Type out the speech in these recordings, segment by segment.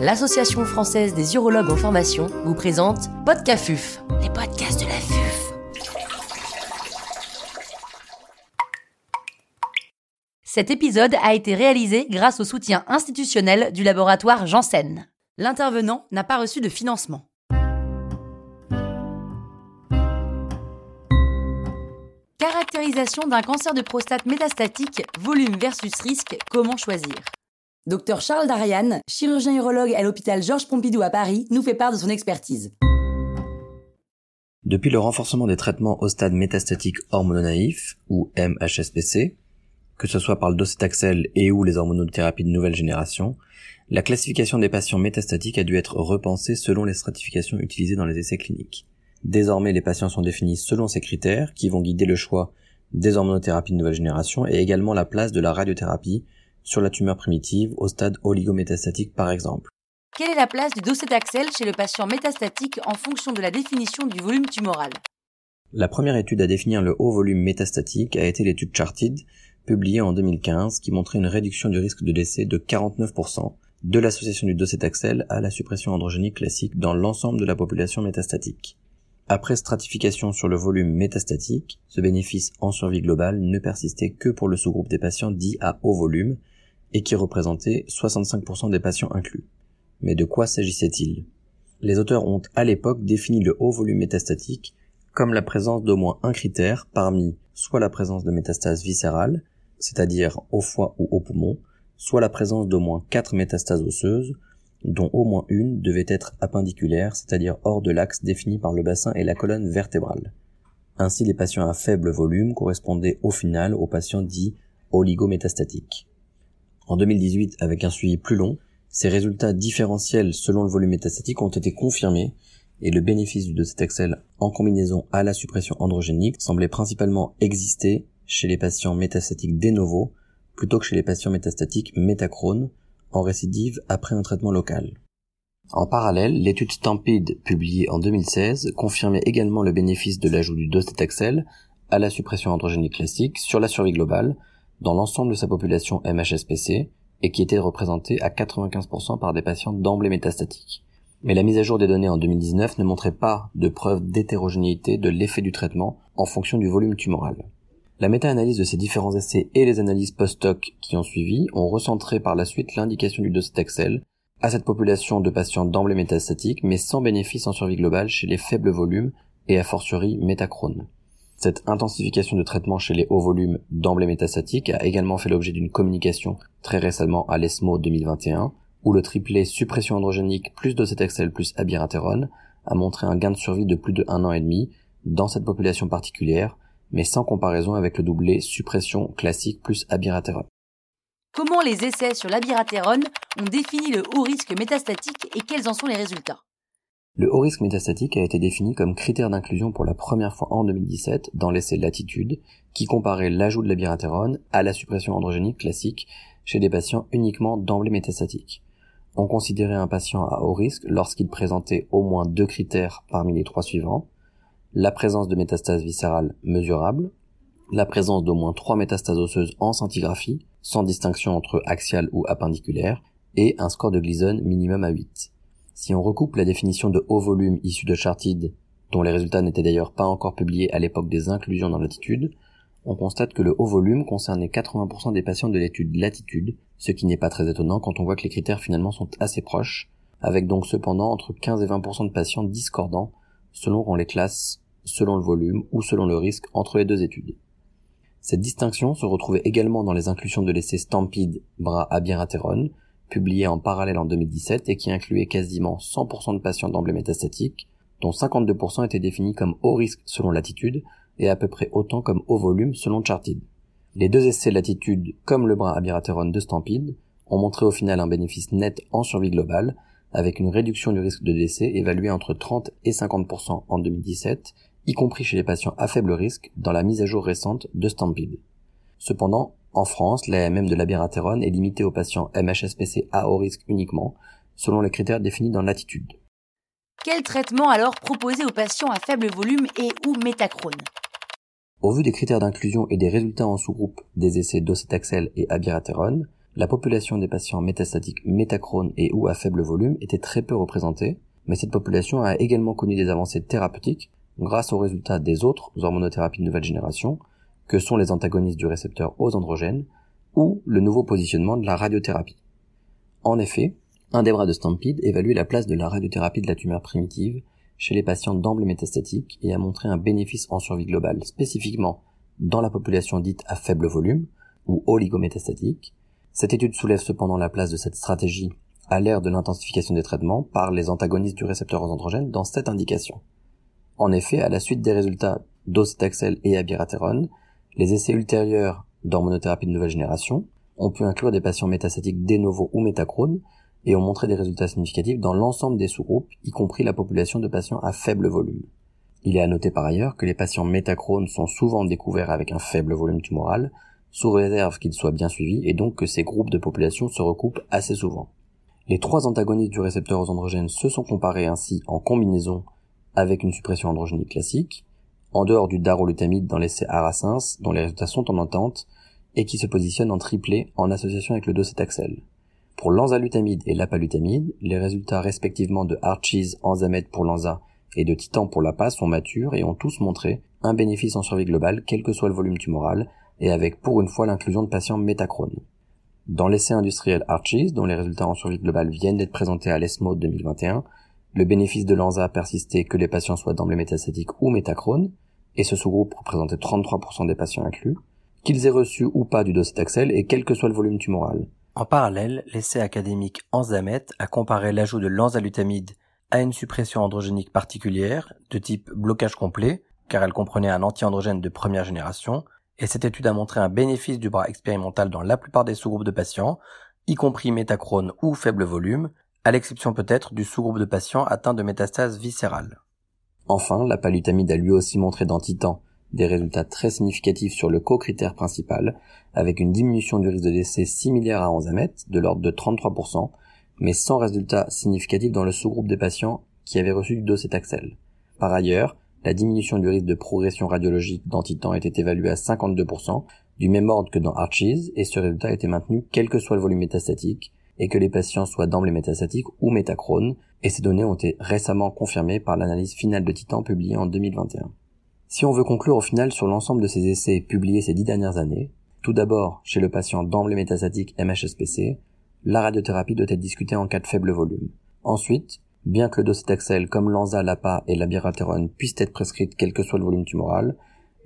l'Association française des urologues en formation vous présente Podcafuf, les podcasts de la FUF. Cet épisode a été réalisé grâce au soutien institutionnel du laboratoire Janssen. L'intervenant n'a pas reçu de financement. Caractérisation d'un cancer de prostate métastatique, volume versus risque, comment choisir? Docteur Charles Darian, chirurgien urologue à l'hôpital Georges Pompidou à Paris, nous fait part de son expertise. Depuis le renforcement des traitements au stade métastatique hormononaïf, ou MHSPC, que ce soit par le docetaxel et ou les hormonothérapies de nouvelle génération, la classification des patients métastatiques a dû être repensée selon les stratifications utilisées dans les essais cliniques. Désormais, les patients sont définis selon ces critères qui vont guider le choix des hormonothérapies de nouvelle génération et également la place de la radiothérapie sur la tumeur primitive au stade oligométastatique par exemple. Quelle est la place du docetaxel chez le patient métastatique en fonction de la définition du volume tumoral? La première étude à définir le haut volume métastatique a été l'étude Charted, publiée en 2015, qui montrait une réduction du risque de décès de 49% de l'association du docetaxel à la suppression androgénique classique dans l'ensemble de la population métastatique. Après stratification sur le volume métastatique, ce bénéfice en survie globale ne persistait que pour le sous-groupe des patients dits à haut volume et qui représentait 65% des patients inclus. Mais de quoi s'agissait-il? Les auteurs ont à l'époque défini le haut volume métastatique comme la présence d'au moins un critère parmi soit la présence de métastases viscérales, c'est-à-dire au foie ou au poumon, soit la présence d'au moins quatre métastases osseuses, dont au moins une devait être appendiculaire, c'est-à-dire hors de l'axe défini par le bassin et la colonne vertébrale. Ainsi, les patients à faible volume correspondaient au final aux patients dits oligométastatiques. En 2018, avec un suivi plus long, ces résultats différentiels selon le volume métastatique ont été confirmés et le bénéfice du docetaxel en combinaison à la suppression androgénique semblait principalement exister chez les patients métastatiques de novo plutôt que chez les patients métastatiques métachrones en récidive après un traitement local. En parallèle, l'étude Stampede publiée en 2016 confirmait également le bénéfice de l'ajout du docetaxel à la suppression androgénique classique sur la survie globale dans l'ensemble de sa population MHSPC et qui était représentée à 95% par des patients d'emblée métastatique. Mais la mise à jour des données en 2019 ne montrait pas de preuve d'hétérogénéité de l'effet du traitement en fonction du volume tumoral. La méta-analyse de ces différents essais et les analyses post-hoc qui ont suivi ont recentré par la suite l'indication du docetaxel à cette population de patients d'emblée métastatique mais sans bénéfice en survie globale chez les faibles volumes et a fortiori métachrones. Cette intensification de traitement chez les hauts volumes d'emblée métastatique a également fait l'objet d'une communication très récemment à l'ESMO 2021 où le triplet suppression androgénique plus docetaxel plus abiraterone a montré un gain de survie de plus de un an et demi dans cette population particulière mais sans comparaison avec le doublé suppression classique plus abiraterone. Comment les essais sur l'abiraterone ont défini le haut risque métastatique et quels en sont les résultats? Le haut risque métastatique a été défini comme critère d'inclusion pour la première fois en 2017 dans l'essai Latitude, qui comparait l'ajout de l'abiraterone à la suppression androgénique classique chez des patients uniquement d'emblée métastatique. On considérait un patient à haut risque lorsqu'il présentait au moins deux critères parmi les trois suivants, la présence de métastases viscérales mesurables, la présence d'au moins trois métastases osseuses en scintigraphie, sans distinction entre axiale ou appendiculaire, et un score de Gleason minimum à 8. Si on recoupe la définition de haut volume issue de Chartide, dont les résultats n'étaient d'ailleurs pas encore publiés à l'époque des inclusions dans l'attitude, on constate que le haut volume concernait 80% des patients de l'étude Latitude, ce qui n'est pas très étonnant quand on voit que les critères finalement sont assez proches, avec donc cependant entre 15 et 20% de patients discordants selon les classe selon le volume ou selon le risque entre les deux études. Cette distinction se retrouvait également dans les inclusions de l'essai Stampede bras abiraterone, publié en parallèle en 2017 et qui incluait quasiment 100% de patients d'emblée métastatique, dont 52% étaient définis comme haut risque selon l'attitude et à peu près autant comme haut volume selon Charted. Les deux essais latitude comme le bras abiraterone de Stampede ont montré au final un bénéfice net en survie globale avec une réduction du risque de décès évaluée entre 30 et 50% en 2017, y compris chez les patients à faible risque dans la mise à jour récente de Stampede. Cependant, en France, l'AMM de l'abiraterone est limitée aux patients MHSPC à haut risque uniquement, selon les critères définis dans l'attitude. Quel traitement alors proposer aux patients à faible volume et ou métachrone? Au vu des critères d'inclusion et des résultats en sous-groupe des essais docetaxel et abiraterone, la population des patients métastatiques métacrones et ou à faible volume était très peu représentée, mais cette population a également connu des avancées thérapeutiques grâce aux résultats des autres hormonothérapies de nouvelle génération, que sont les antagonistes du récepteur aux androgènes, ou le nouveau positionnement de la radiothérapie. En effet, un des bras de Stampede évalue la place de la radiothérapie de la tumeur primitive chez les patients d'emblée métastatique et a montré un bénéfice en survie globale spécifiquement dans la population dite à faible volume, ou oligométastatique. Cette étude soulève cependant la place de cette stratégie à l'ère de l'intensification des traitements par les antagonistes du récepteur aux androgènes dans cette indication. En effet, à la suite des résultats d'ocetaxel et abiraterone, les essais ultérieurs d'hormonothérapie de nouvelle génération ont pu inclure des patients métastatiques de novo ou métachrones et ont montré des résultats significatifs dans l'ensemble des sous-groupes, y compris la population de patients à faible volume. Il est à noter par ailleurs que les patients métachrones sont souvent découverts avec un faible volume tumoral, sous réserve qu'ils soient bien suivis et donc que ces groupes de population se recoupent assez souvent. Les trois antagonistes du récepteur aux androgènes se sont comparés ainsi en combinaison avec une suppression androgénique classique, en dehors du darolutamide dans l'essai Arasins, dont les résultats sont en entente, et qui se positionne en triplé en association avec le docetaxel. Pour l'enzalutamide et l'apalutamide, les résultats respectivement de Archies, Enzamet pour l'enza et de Titan pour l'APA sont matures et ont tous montré un bénéfice en survie globale quel que soit le volume tumoral et avec pour une fois l'inclusion de patients métachrones. Dans l'essai industriel Archies, dont les résultats en survie globale viennent d'être présentés à l'ESMO 2021, le bénéfice de l'ANZA persistait que les patients soient d'emblée métastatiques ou métachrones, et ce sous-groupe représentait 33% des patients inclus, qu'ils aient reçu ou pas du docetaxel et quel que soit le volume tumoral. En parallèle, l'essai académique Anzamet a comparé l'ajout de l'enzalutamide à une suppression androgénique particulière, de type blocage complet, car elle comprenait un anti-androgène de première génération, et cette étude a montré un bénéfice du bras expérimental dans la plupart des sous-groupes de patients, y compris métachrone ou faible volume, à l'exception peut-être du sous-groupe de patients atteints de métastases viscérales. Enfin, la palutamide a lui aussi montré dans Titan des résultats très significatifs sur le co-critère principal, avec une diminution du risque de décès similaire à Enzamet, de l'ordre de 33%, mais sans résultat significatif dans le sous-groupe des patients qui avaient reçu du docetaxel. Par ailleurs, la diminution du risque de progression radiologique dans Titan était évaluée à 52%, du même ordre que dans Archies, et ce résultat était maintenu quel que soit le volume métastatique, et que les patients soient d'emblée métastatiques ou métachrones, et ces données ont été récemment confirmées par l'analyse finale de Titan publiée en 2021. Si on veut conclure au final sur l'ensemble de ces essais publiés ces dix dernières années, tout d'abord, chez le patient d'emblée métastatique MHSPC, la radiothérapie doit être discutée en cas de faible volume. Ensuite, bien que le docetaxel comme l'anza, l'APA et l'abiraterone puissent être prescrites quel que soit le volume tumoral,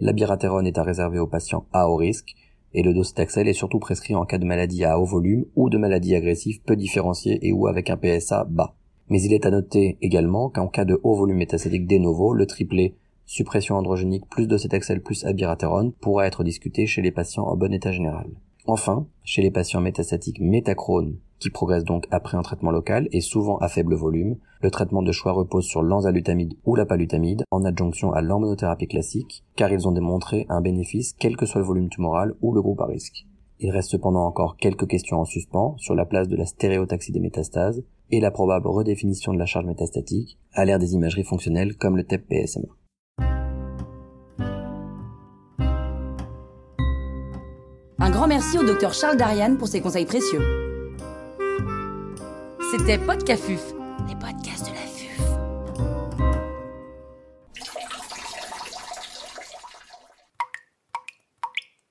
l'abiraterone est à réserver aux patients à haut risque et le docetaxel est surtout prescrit en cas de maladie à haut volume ou de maladie agressive peu différenciée et ou avec un PSA bas. Mais il est à noter également qu'en cas de haut volume métastatique de novo, le triplé suppression androgénique plus docetaxel plus abiraterone pourra être discuté chez les patients en bon état général. Enfin, chez les patients métastatiques métachrones, qui progressent donc après un traitement local et souvent à faible volume, le traitement de choix repose sur l'enzalutamide ou la palutamide en adjonction à l'hormonothérapie classique, car ils ont démontré un bénéfice quel que soit le volume tumoral ou le groupe à risque. Il reste cependant encore quelques questions en suspens sur la place de la stéréotaxie des métastases et la probable redéfinition de la charge métastatique à l'ère des imageries fonctionnelles comme le TEP-PSMA. Un grand merci au docteur Charles Darian pour ses conseils précieux. C'était Podcafuf, les podcasts